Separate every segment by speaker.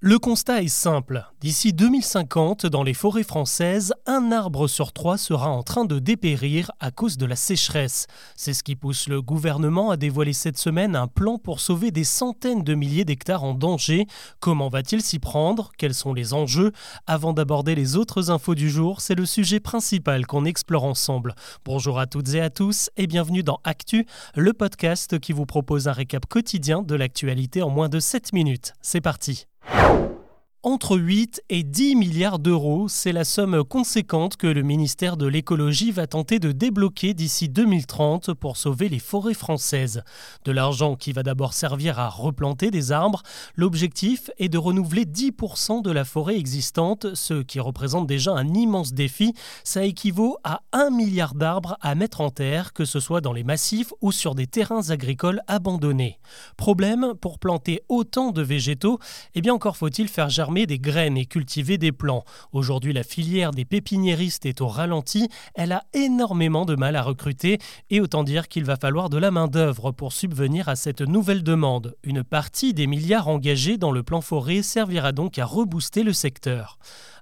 Speaker 1: Le constat est simple. D'ici 2050, dans les forêts françaises, un arbre sur trois sera en train de dépérir à cause de la sécheresse. C'est ce qui pousse le gouvernement à dévoiler cette semaine un plan pour sauver des centaines de milliers d'hectares en danger. Comment va-t-il s'y prendre? Quels sont les enjeux? Avant d'aborder les autres infos du jour, c'est le sujet principal qu'on explore ensemble. Bonjour à toutes et à tous et bienvenue dans Actu, le podcast qui vous propose un récap quotidien de l'actualité en moins de 7 minutes. C'est parti you. Entre 8 et 10 milliards d'euros, c'est la somme conséquente que le ministère de l'écologie va tenter de débloquer d'ici 2030 pour sauver les forêts françaises. De l'argent qui va d'abord servir à replanter des arbres, l'objectif est de renouveler 10% de la forêt existante, ce qui représente déjà un immense défi. Ça équivaut à 1 milliard d'arbres à mettre en terre, que ce soit dans les massifs ou sur des terrains agricoles abandonnés. Problème, pour planter autant de végétaux, eh bien encore faut-il faire germer des graines et cultiver des plants. Aujourd'hui, la filière des pépiniéristes est au ralenti. Elle a énormément de mal à recruter et autant dire qu'il va falloir de la main-d'œuvre pour subvenir à cette nouvelle demande. Une partie des milliards engagés dans le plan forêt servira donc à rebooster le secteur.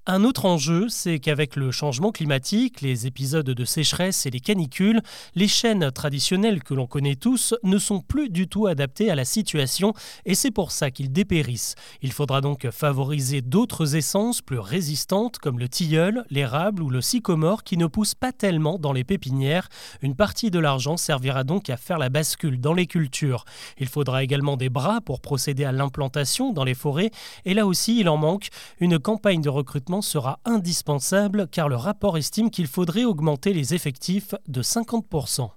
Speaker 1: Un autre enjeu, c'est qu'avec le changement climatique, les épisodes de sécheresse et les canicules, les chaînes traditionnelles que l'on connaît tous ne sont plus du tout adaptées à la situation et c'est pour ça qu'ils dépérissent. Il faudra donc favoriser d'autres essences plus résistantes comme le tilleul, l'érable ou le sycomore qui ne poussent pas tellement dans les pépinières. Une partie de l'argent servira donc à faire la bascule dans les cultures. Il faudra également des bras pour procéder à l'implantation dans les forêts et là aussi il en manque. Une campagne de recrutement sera indispensable car le rapport estime qu'il faudrait augmenter les effectifs de 50%.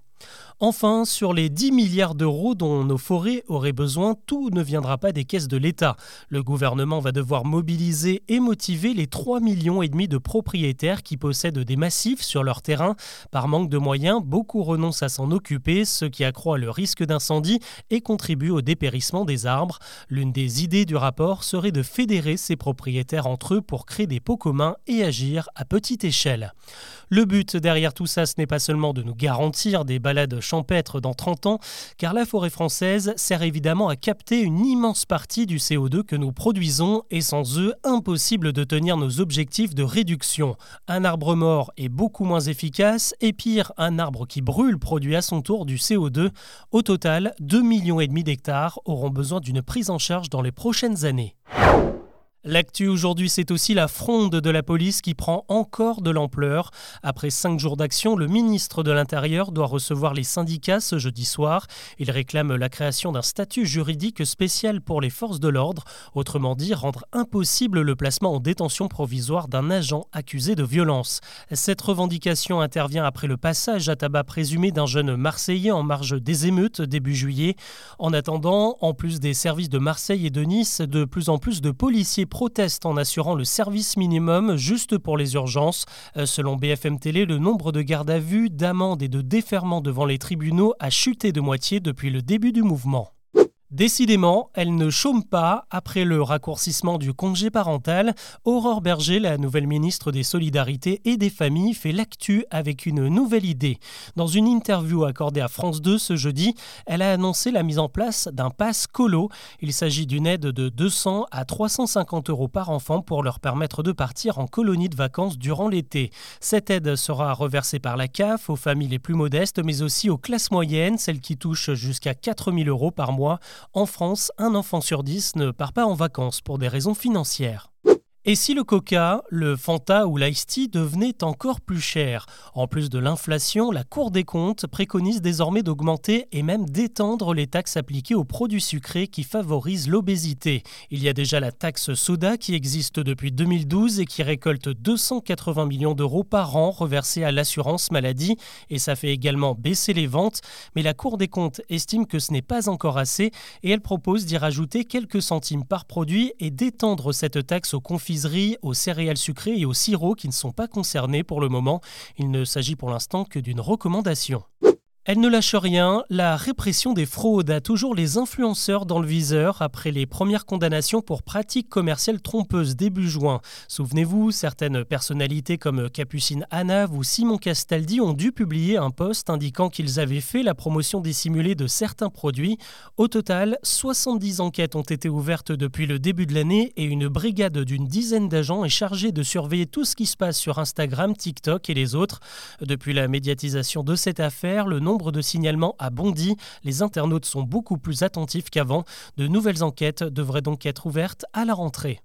Speaker 1: Enfin, sur les 10 milliards d'euros dont nos forêts auraient besoin, tout ne viendra pas des caisses de l'État. Le gouvernement va devoir mobiliser et motiver les 3 millions et demi de propriétaires qui possèdent des massifs sur leur terrain. Par manque de moyens, beaucoup renoncent à s'en occuper, ce qui accroît le risque d'incendie et contribue au dépérissement des arbres. L'une des idées du rapport serait de fédérer ces propriétaires entre eux pour créer des pots communs et agir à petite échelle. Le but derrière tout ça, ce n'est pas seulement de nous garantir des champêtre dans 30 ans, car la forêt française sert évidemment à capter une immense partie du CO2 que nous produisons et sans eux, impossible de tenir nos objectifs de réduction. Un arbre mort est beaucoup moins efficace et pire, un arbre qui brûle produit à son tour du CO2. Au total, 2,5 millions d'hectares auront besoin d'une prise en charge dans les prochaines années. L'actu aujourd'hui, c'est aussi la fronde de la police qui prend encore de l'ampleur. Après cinq jours d'action, le ministre de l'Intérieur doit recevoir les syndicats ce jeudi soir. Il réclame la création d'un statut juridique spécial pour les forces de l'ordre, autrement dit rendre impossible le placement en détention provisoire d'un agent accusé de violence. Cette revendication intervient après le passage à tabac présumé d'un jeune Marseillais en marge des émeutes début juillet. En attendant, en plus des services de Marseille et de Nice, de plus en plus de policiers protestent en assurant le service minimum juste pour les urgences. Euh, selon BFM Télé, le nombre de gardes à vue, d'amendes et de déferments devant les tribunaux a chuté de moitié depuis le début du mouvement. Décidément, elle ne chôme pas. Après le raccourcissement du congé parental, Aurore Berger, la nouvelle ministre des Solidarités et des Familles, fait l'actu avec une nouvelle idée. Dans une interview accordée à France 2 ce jeudi, elle a annoncé la mise en place d'un pass colo. Il s'agit d'une aide de 200 à 350 euros par enfant pour leur permettre de partir en colonie de vacances durant l'été. Cette aide sera reversée par la CAF aux familles les plus modestes, mais aussi aux classes moyennes, celles qui touchent jusqu'à 4000 euros par mois. En France, un enfant sur dix ne part pas en vacances pour des raisons financières. Et si le coca, le Fanta ou l'ice devenaient encore plus cher En plus de l'inflation, la Cour des comptes préconise désormais d'augmenter et même d'étendre les taxes appliquées aux produits sucrés qui favorisent l'obésité. Il y a déjà la taxe soda qui existe depuis 2012 et qui récolte 280 millions d'euros par an reversés à l'assurance maladie. Et ça fait également baisser les ventes, mais la Cour des comptes estime que ce n'est pas encore assez et elle propose d'y rajouter quelques centimes par produit et d'étendre cette taxe aux aux céréales sucrées et aux sirops qui ne sont pas concernés pour le moment. Il ne s'agit pour l'instant que d'une recommandation. Elle ne lâche rien, la répression des fraudes a toujours les influenceurs dans le viseur après les premières condamnations pour pratiques commerciales trompeuses début juin. Souvenez-vous, certaines personnalités comme Capucine Hanav ou Simon Castaldi ont dû publier un post indiquant qu'ils avaient fait la promotion dissimulée de certains produits. Au total, 70 enquêtes ont été ouvertes depuis le début de l'année et une brigade d'une dizaine d'agents est chargée de surveiller tout ce qui se passe sur Instagram, TikTok et les autres. Depuis la médiatisation de cette affaire, le nombre de signalements a bondi. Les internautes sont beaucoup plus attentifs qu'avant. De nouvelles enquêtes devraient donc être ouvertes à la rentrée.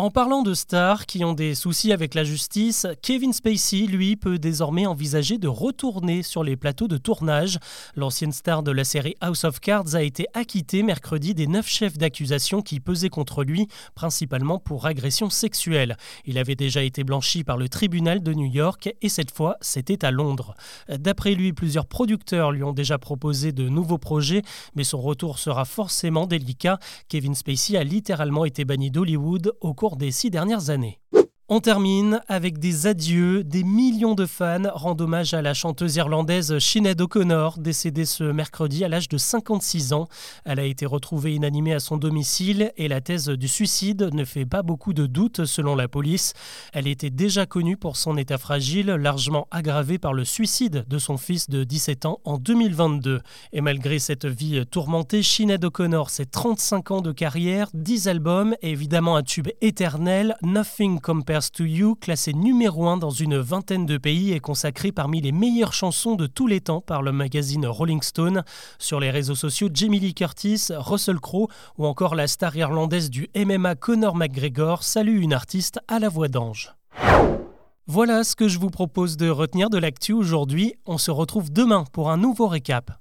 Speaker 1: En parlant de stars qui ont des soucis avec la justice, Kevin Spacey, lui, peut désormais envisager de retourner sur les plateaux de tournage. L'ancienne star de la série House of Cards a été acquitté mercredi des neuf chefs d'accusation qui pesaient contre lui, principalement pour agression sexuelle. Il avait déjà été blanchi par le tribunal de New York et cette fois, c'était à Londres. D'après lui, plusieurs producteurs lui ont déjà proposé de nouveaux projets, mais son retour sera forcément délicat. Kevin Spacey a littéralement été banni d'Hollywood au cours des six dernières années. On termine avec des adieux. Des millions de fans rendent hommage à la chanteuse irlandaise Sinead O'Connor, décédée ce mercredi à l'âge de 56 ans. Elle a été retrouvée inanimée à son domicile et la thèse du suicide ne fait pas beaucoup de doute selon la police. Elle était déjà connue pour son état fragile, largement aggravé par le suicide de son fils de 17 ans en 2022. Et malgré cette vie tourmentée, Sinead O'Connor, c'est 35 ans de carrière, 10 albums et évidemment un tube éternel, Nothing To You, classé numéro 1 dans une vingtaine de pays et consacré parmi les meilleures chansons de tous les temps par le magazine Rolling Stone. Sur les réseaux sociaux, Jamie Lee Curtis, Russell Crowe ou encore la star irlandaise du MMA Conor McGregor salue une artiste à la voix d'ange. Voilà ce que je vous propose de retenir de l'actu aujourd'hui. On se retrouve demain pour un nouveau récap.